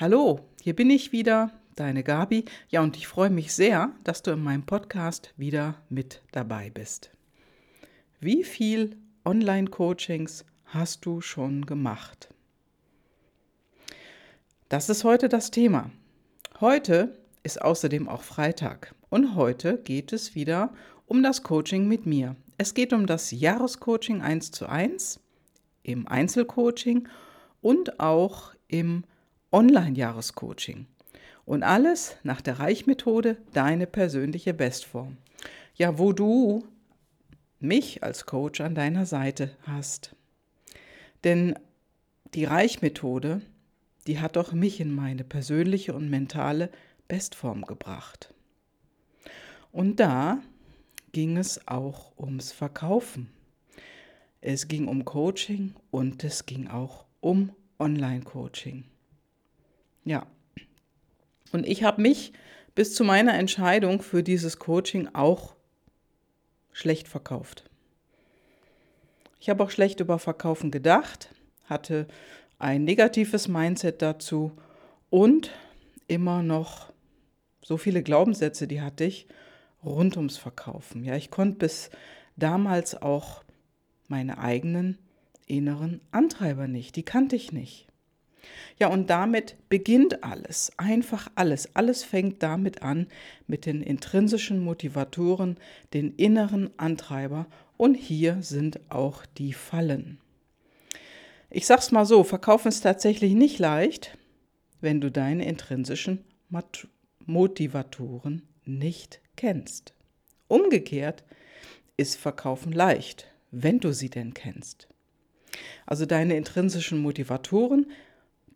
Hallo, hier bin ich wieder, deine Gabi. Ja, und ich freue mich sehr, dass du in meinem Podcast wieder mit dabei bist. Wie viel Online-Coachings hast du schon gemacht? Das ist heute das Thema. Heute ist außerdem auch Freitag und heute geht es wieder um das Coaching mit mir. Es geht um das Jahrescoaching 1 zu 1 im Einzelcoaching und auch im Online-Jahrescoaching. Und alles nach der Reichmethode, deine persönliche Bestform. Ja, wo du mich als Coach an deiner Seite hast. Denn die Reichmethode, die hat doch mich in meine persönliche und mentale Bestform gebracht. Und da ging es auch ums Verkaufen. Es ging um Coaching und es ging auch um Online-Coaching. Ja. Und ich habe mich bis zu meiner Entscheidung für dieses Coaching auch schlecht verkauft. Ich habe auch schlecht über Verkaufen gedacht, hatte ein negatives Mindset dazu und immer noch so viele Glaubenssätze, die hatte ich rund ums Verkaufen. Ja, ich konnte bis damals auch meine eigenen inneren Antreiber nicht, die kannte ich nicht. Ja, und damit beginnt alles, einfach alles. Alles fängt damit an, mit den intrinsischen Motivatoren, den inneren Antreiber. Und hier sind auch die Fallen. Ich sag's mal so: Verkaufen ist tatsächlich nicht leicht, wenn du deine intrinsischen Motivatoren nicht kennst. Umgekehrt ist Verkaufen leicht, wenn du sie denn kennst. Also deine intrinsischen Motivatoren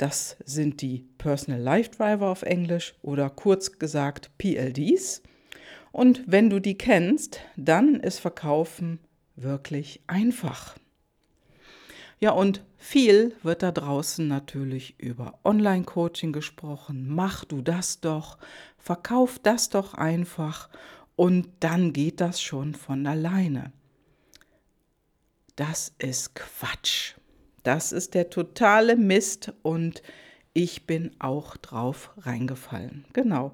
das sind die Personal Life Driver auf Englisch oder kurz gesagt PLDs. Und wenn du die kennst, dann ist Verkaufen wirklich einfach. Ja, und viel wird da draußen natürlich über Online-Coaching gesprochen. Mach du das doch, verkauf das doch einfach und dann geht das schon von alleine. Das ist Quatsch. Das ist der totale Mist und ich bin auch drauf reingefallen. Genau.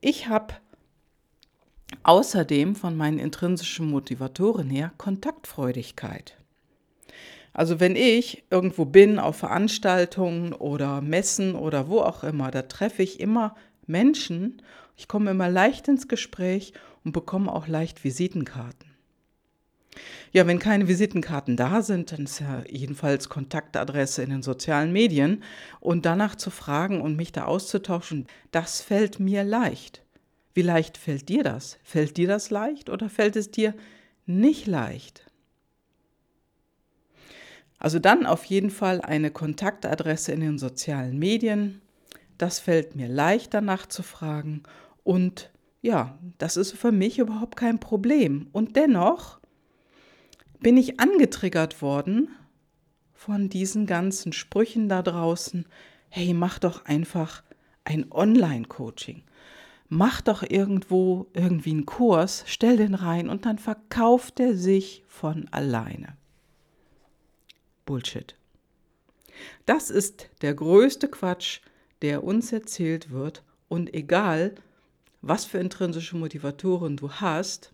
Ich habe außerdem von meinen intrinsischen Motivatoren her Kontaktfreudigkeit. Also wenn ich irgendwo bin auf Veranstaltungen oder Messen oder wo auch immer, da treffe ich immer Menschen. Ich komme immer leicht ins Gespräch und bekomme auch leicht Visitenkarten. Ja, wenn keine Visitenkarten da sind, dann ist ja jedenfalls Kontaktadresse in den sozialen Medien und danach zu fragen und mich da auszutauschen, das fällt mir leicht. Wie leicht fällt dir das? Fällt dir das leicht oder fällt es dir nicht leicht? Also dann auf jeden Fall eine Kontaktadresse in den sozialen Medien. Das fällt mir leicht danach zu fragen und ja, das ist für mich überhaupt kein Problem. Und dennoch bin ich angetriggert worden von diesen ganzen Sprüchen da draußen. Hey, mach doch einfach ein Online-Coaching. Mach doch irgendwo irgendwie einen Kurs, stell den rein und dann verkauft er sich von alleine. Bullshit. Das ist der größte Quatsch, der uns erzählt wird und egal, was für intrinsische Motivatoren du hast,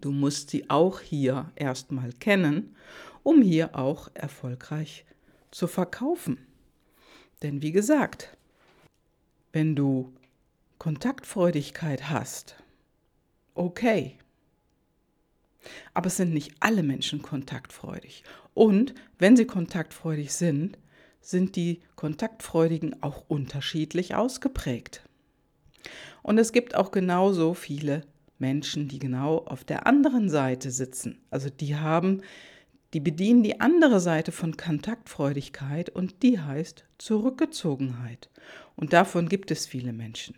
Du musst sie auch hier erstmal kennen, um hier auch erfolgreich zu verkaufen. Denn wie gesagt, wenn du Kontaktfreudigkeit hast, okay. Aber es sind nicht alle Menschen kontaktfreudig. Und wenn sie kontaktfreudig sind, sind die Kontaktfreudigen auch unterschiedlich ausgeprägt. Und es gibt auch genauso viele Menschen, die genau auf der anderen Seite sitzen. Also die haben, die bedienen die andere Seite von Kontaktfreudigkeit und die heißt Zurückgezogenheit. Und davon gibt es viele Menschen.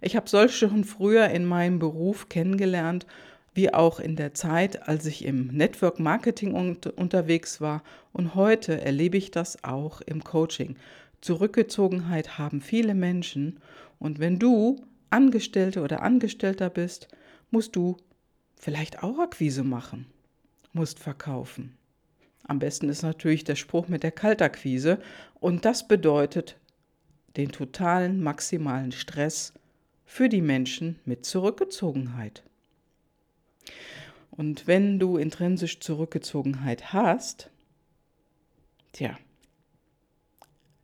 Ich habe solche schon früher in meinem Beruf kennengelernt, wie auch in der Zeit, als ich im Network Marketing unterwegs war. Und heute erlebe ich das auch im Coaching. Zurückgezogenheit haben viele Menschen. Und wenn du Angestellte oder Angestellter bist, musst du vielleicht auch Akquise machen, musst verkaufen. Am besten ist natürlich der Spruch mit der Kaltakquise und das bedeutet den totalen maximalen Stress für die Menschen mit Zurückgezogenheit. Und wenn du intrinsisch Zurückgezogenheit hast, tja,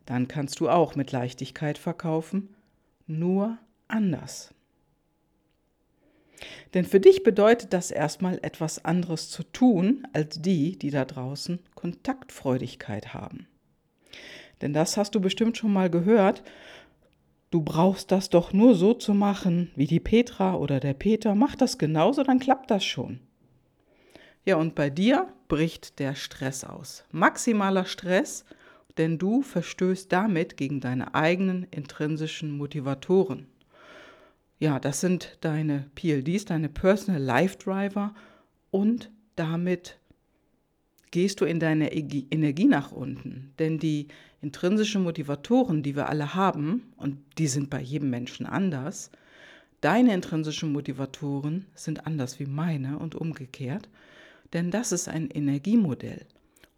dann kannst du auch mit Leichtigkeit verkaufen, nur anders. Denn für dich bedeutet das erstmal etwas anderes zu tun als die, die da draußen Kontaktfreudigkeit haben. Denn das hast du bestimmt schon mal gehört. Du brauchst das doch nur so zu machen, wie die Petra oder der Peter. Mach das genauso, dann klappt das schon. Ja, und bei dir bricht der Stress aus. Maximaler Stress, denn du verstößt damit gegen deine eigenen intrinsischen Motivatoren. Ja, das sind deine PLDs, deine Personal Life Driver und damit gehst du in deine Energie nach unten. Denn die intrinsischen Motivatoren, die wir alle haben, und die sind bei jedem Menschen anders, deine intrinsischen Motivatoren sind anders wie meine und umgekehrt, denn das ist ein Energiemodell.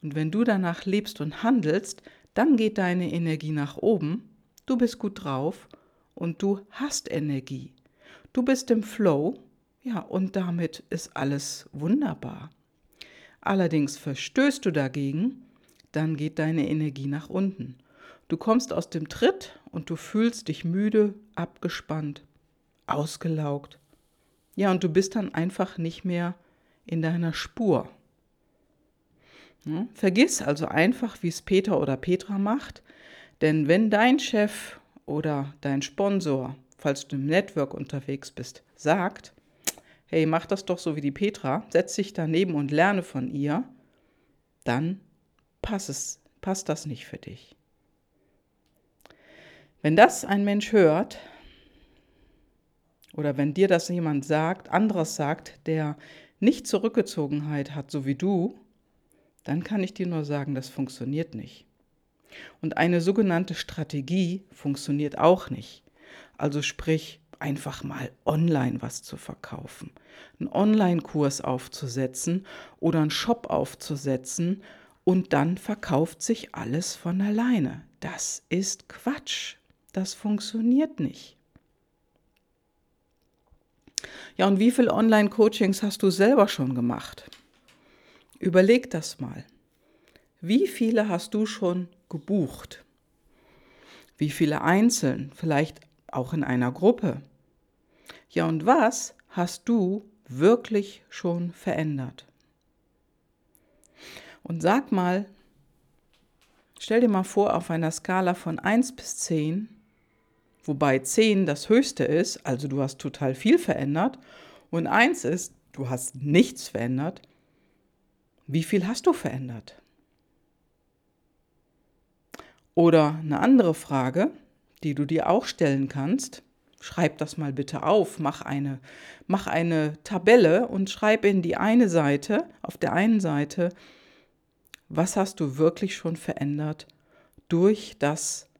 Und wenn du danach lebst und handelst, dann geht deine Energie nach oben, du bist gut drauf und du hast Energie. Du bist im Flow, ja, und damit ist alles wunderbar. Allerdings verstößt du dagegen, dann geht deine Energie nach unten. Du kommst aus dem Tritt und du fühlst dich müde, abgespannt, ausgelaugt. Ja, und du bist dann einfach nicht mehr in deiner Spur. Vergiss also einfach, wie es Peter oder Petra macht, denn wenn dein Chef oder dein Sponsor, falls du im Network unterwegs bist, sagt, hey, mach das doch so wie die Petra, setz dich daneben und lerne von ihr, dann passt, es, passt das nicht für dich. Wenn das ein Mensch hört, oder wenn dir das jemand sagt, anderes sagt, der nicht Zurückgezogenheit hat, so wie du, dann kann ich dir nur sagen, das funktioniert nicht. Und eine sogenannte Strategie funktioniert auch nicht. Also sprich, einfach mal online was zu verkaufen, einen Online-Kurs aufzusetzen oder einen Shop aufzusetzen und dann verkauft sich alles von alleine. Das ist Quatsch. Das funktioniert nicht. Ja, und wie viele Online-Coachings hast du selber schon gemacht? Überleg das mal. Wie viele hast du schon gebucht? Wie viele einzeln? Vielleicht auch in einer Gruppe. Ja, und was hast du wirklich schon verändert? Und sag mal, stell dir mal vor, auf einer Skala von 1 bis 10, wobei 10 das höchste ist, also du hast total viel verändert, und 1 ist, du hast nichts verändert, wie viel hast du verändert? Oder eine andere Frage, die du dir auch stellen kannst. Schreib das mal bitte auf, mach eine, mach eine Tabelle und schreib in die eine Seite, auf der einen Seite, was hast du wirklich schon verändert durch das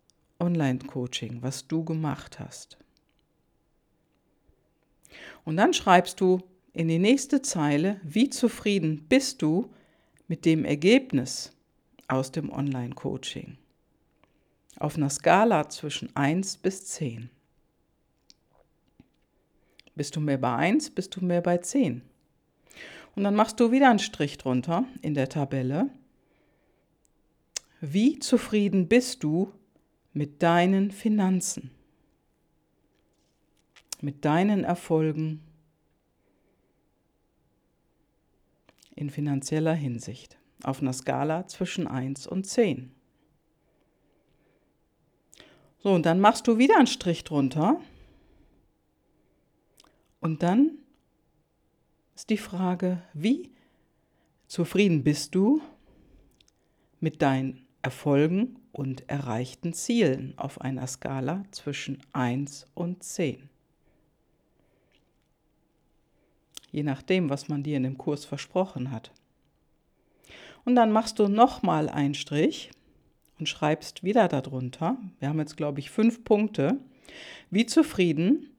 Online-Coaching, was du gemacht hast. Und dann schreibst du in die nächste Zeile, wie zufrieden bist du mit dem Ergebnis aus dem Online-Coaching. Auf einer Skala zwischen 1 bis 10. Bist du mehr bei 1, bist du mehr bei 10. Und dann machst du wieder einen Strich drunter in der Tabelle. Wie zufrieden bist du mit deinen Finanzen, mit deinen Erfolgen in finanzieller Hinsicht auf einer Skala zwischen 1 und 10. So, und dann machst du wieder einen Strich drunter. Und dann ist die Frage, wie zufrieden bist du mit deinen Erfolgen und erreichten Zielen auf einer Skala zwischen 1 und 10? je nachdem, was man dir in dem Kurs versprochen hat. Und dann machst du nochmal einen Strich und schreibst wieder darunter. Wir haben jetzt, glaube ich, fünf Punkte. Wie zufrieden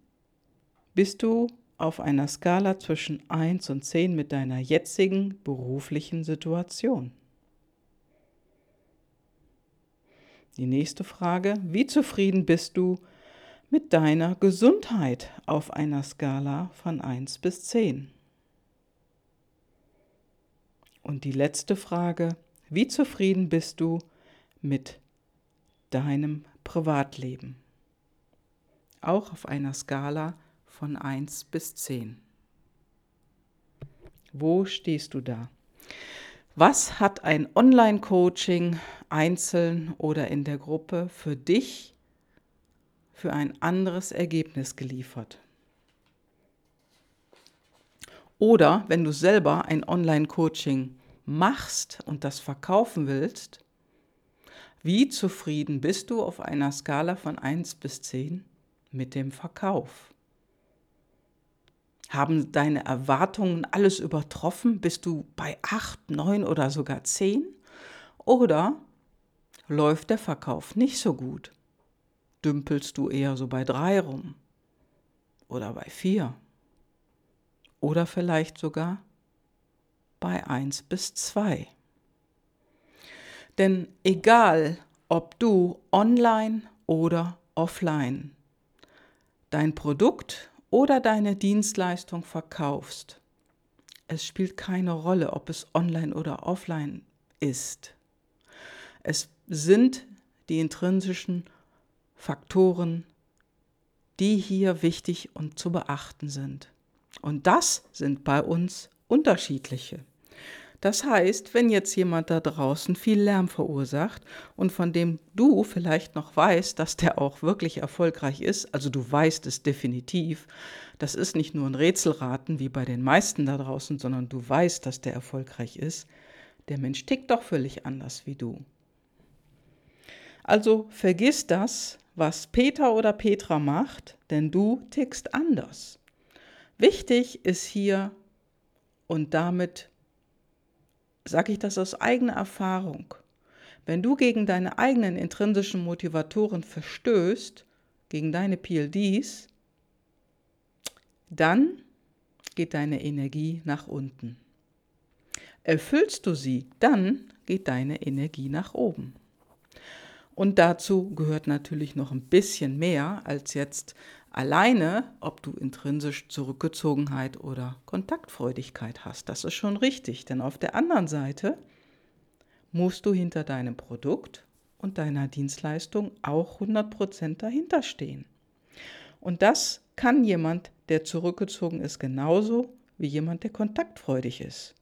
bist du auf einer Skala zwischen 1 und 10 mit deiner jetzigen beruflichen Situation? Die nächste Frage, wie zufrieden bist du mit deiner Gesundheit auf einer Skala von 1 bis 10? Und die letzte Frage, wie zufrieden bist du mit deinem Privatleben? Auch auf einer Skala von 1 bis 10. Wo stehst du da? Was hat ein Online-Coaching einzeln oder in der Gruppe für dich für ein anderes Ergebnis geliefert? Oder wenn du selber ein Online-Coaching machst und das verkaufen willst, wie zufrieden bist du auf einer Skala von 1 bis 10 mit dem Verkauf? Haben deine Erwartungen alles übertroffen? Bist du bei 8, 9 oder sogar 10? Oder läuft der Verkauf nicht so gut? Dümpelst du eher so bei 3 rum? Oder bei 4? Oder vielleicht sogar bei 1 bis 2? Denn egal, ob du online oder offline dein Produkt oder deine Dienstleistung verkaufst, es spielt keine Rolle, ob es online oder offline ist. Es sind die intrinsischen Faktoren, die hier wichtig und zu beachten sind. Und das sind bei uns unterschiedliche. Das heißt, wenn jetzt jemand da draußen viel Lärm verursacht und von dem du vielleicht noch weißt, dass der auch wirklich erfolgreich ist, also du weißt es definitiv, das ist nicht nur ein Rätselraten wie bei den meisten da draußen, sondern du weißt, dass der erfolgreich ist, der Mensch tickt doch völlig anders wie du. Also vergiss das, was Peter oder Petra macht, denn du tickst anders. Wichtig ist hier und damit sage ich das aus eigener Erfahrung. Wenn du gegen deine eigenen intrinsischen Motivatoren verstößt, gegen deine PLDs, dann geht deine Energie nach unten. Erfüllst du sie, dann geht deine Energie nach oben. Und dazu gehört natürlich noch ein bisschen mehr als jetzt alleine, ob du intrinsisch Zurückgezogenheit oder Kontaktfreudigkeit hast. Das ist schon richtig, denn auf der anderen Seite musst du hinter deinem Produkt und deiner Dienstleistung auch 100% dahinter stehen. Und das kann jemand, der zurückgezogen ist, genauso wie jemand, der kontaktfreudig ist.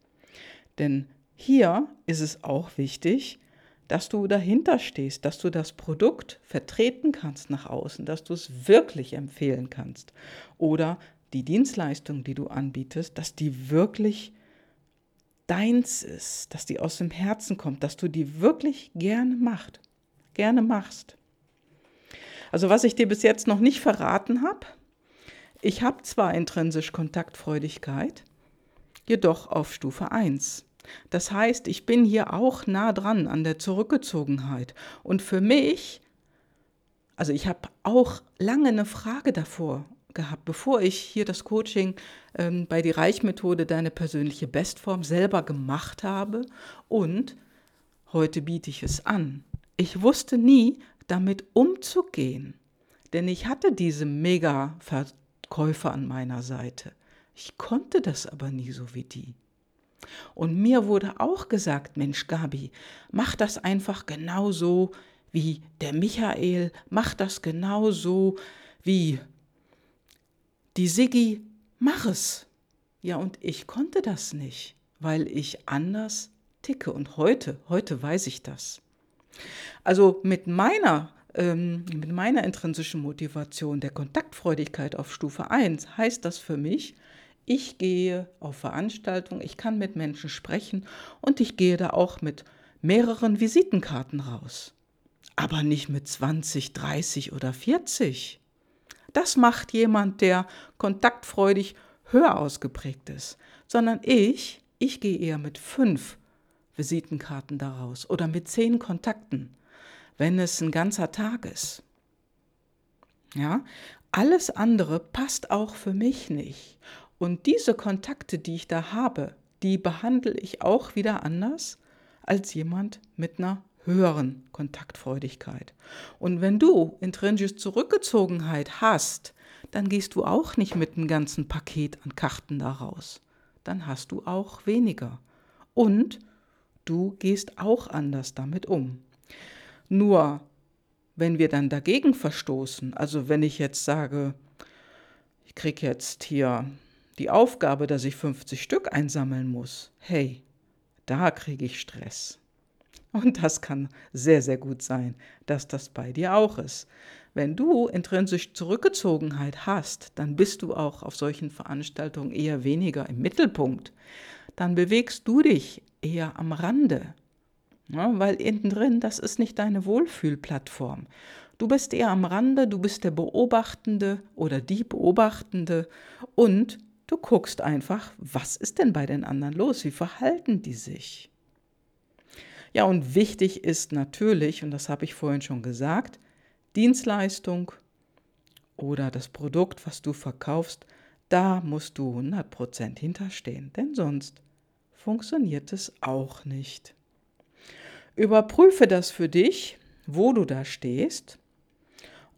Denn hier ist es auch wichtig, dass du dahinter stehst, dass du das Produkt vertreten kannst nach außen, dass du es wirklich empfehlen kannst. Oder die Dienstleistung, die du anbietest, dass die wirklich deins ist, dass die aus dem Herzen kommt, dass du die wirklich gerne macht, gerne machst. Also was ich dir bis jetzt noch nicht verraten habe, ich habe zwar intrinsisch Kontaktfreudigkeit, jedoch auf Stufe 1. Das heißt, ich bin hier auch nah dran an der Zurückgezogenheit. Und für mich, also ich habe auch lange eine Frage davor gehabt, bevor ich hier das Coaching ähm, bei die Reichmethode deine persönliche Bestform selber gemacht habe und heute biete ich es an. Ich wusste nie, damit umzugehen, denn ich hatte diese Mega-Verkäufer an meiner Seite. Ich konnte das aber nie so wie die. Und mir wurde auch gesagt, Mensch, Gabi, mach das einfach genauso wie der Michael, mach das genauso wie die Siggi, mach es. Ja, und ich konnte das nicht, weil ich anders ticke. Und heute, heute weiß ich das. Also mit meiner ähm, mit meiner intrinsischen Motivation der Kontaktfreudigkeit auf Stufe 1 heißt das für mich, ich gehe auf Veranstaltungen, ich kann mit Menschen sprechen und ich gehe da auch mit mehreren Visitenkarten raus. Aber nicht mit 20, 30 oder 40. Das macht jemand, der kontaktfreudig höher ausgeprägt ist, sondern ich, ich gehe eher mit fünf Visitenkarten daraus oder mit zehn Kontakten, wenn es ein ganzer Tag ist. Ja, alles andere passt auch für mich nicht. Und diese Kontakte, die ich da habe, die behandle ich auch wieder anders als jemand mit einer höheren Kontaktfreudigkeit. Und wenn du intrinsische Zurückgezogenheit hast, dann gehst du auch nicht mit einem ganzen Paket an Karten da raus. Dann hast du auch weniger. Und du gehst auch anders damit um. Nur wenn wir dann dagegen verstoßen, also wenn ich jetzt sage, ich kriege jetzt hier die Aufgabe, dass ich 50 Stück einsammeln muss, hey, da kriege ich Stress. Und das kann sehr, sehr gut sein, dass das bei dir auch ist. Wenn du intrinsisch Zurückgezogenheit hast, dann bist du auch auf solchen Veranstaltungen eher weniger im Mittelpunkt. Dann bewegst du dich eher am Rande. Ja, weil innen drin, das ist nicht deine Wohlfühlplattform. Du bist eher am Rande, du bist der Beobachtende oder die Beobachtende und du guckst einfach, was ist denn bei den anderen los? Wie verhalten die sich? Ja, und wichtig ist natürlich, und das habe ich vorhin schon gesagt, Dienstleistung oder das Produkt, was du verkaufst, da musst du 100% hinterstehen, denn sonst funktioniert es auch nicht. Überprüfe das für dich, wo du da stehst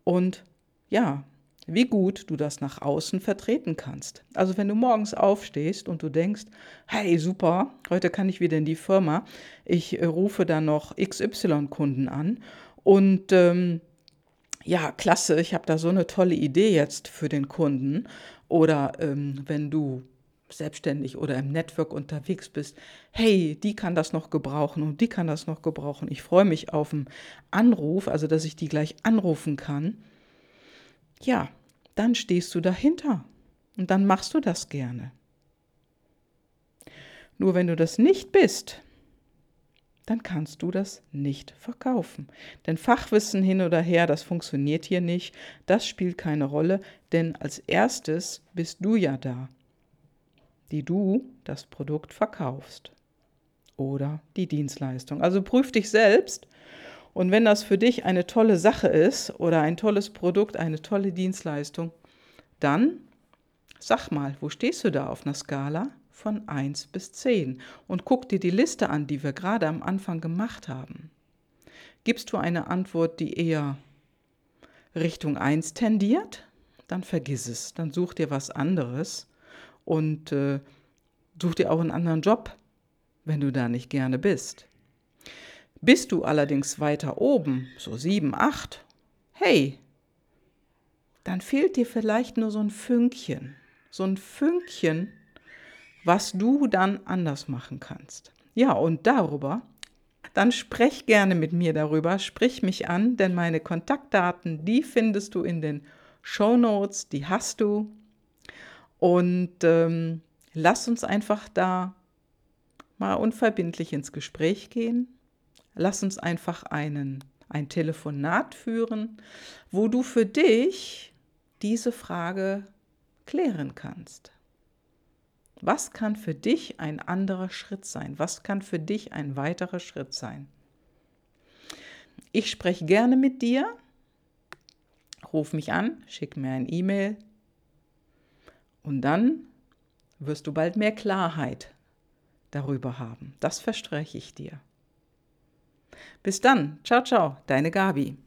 und ja, wie gut du das nach außen vertreten kannst. Also wenn du morgens aufstehst und du denkst, hey super, heute kann ich wieder in die Firma, ich äh, rufe da noch XY-Kunden an und ähm, ja, klasse, ich habe da so eine tolle Idee jetzt für den Kunden. Oder ähm, wenn du selbstständig oder im Network unterwegs bist, hey, die kann das noch gebrauchen und die kann das noch gebrauchen. Ich freue mich auf einen Anruf, also dass ich die gleich anrufen kann. Ja, dann stehst du dahinter und dann machst du das gerne. Nur wenn du das nicht bist, dann kannst du das nicht verkaufen. Denn Fachwissen hin oder her, das funktioniert hier nicht, das spielt keine Rolle, denn als erstes bist du ja da, die du das Produkt verkaufst oder die Dienstleistung. Also prüf dich selbst und wenn das für dich eine tolle Sache ist oder ein tolles Produkt, eine tolle Dienstleistung, dann sag mal, wo stehst du da auf einer Skala von 1 bis 10 und guck dir die Liste an, die wir gerade am Anfang gemacht haben. Gibst du eine Antwort, die eher Richtung 1 tendiert, dann vergiss es, dann such dir was anderes und äh, such dir auch einen anderen Job, wenn du da nicht gerne bist. Bist du allerdings weiter oben, so sieben, acht, hey, dann fehlt dir vielleicht nur so ein Fünkchen, so ein Fünkchen, was du dann anders machen kannst. Ja, und darüber, dann sprech gerne mit mir darüber, sprich mich an, denn meine Kontaktdaten, die findest du in den Show Notes, die hast du. Und ähm, lass uns einfach da mal unverbindlich ins Gespräch gehen lass uns einfach einen, ein Telefonat führen, wo du für dich diese Frage klären kannst. Was kann für dich ein anderer Schritt sein? Was kann für dich ein weiterer Schritt sein? Ich spreche gerne mit dir. Ruf mich an, schick mir ein E-Mail und dann wirst du bald mehr Klarheit darüber haben. Das verspreche ich dir. Bis dann. Ciao, ciao, deine Gabi.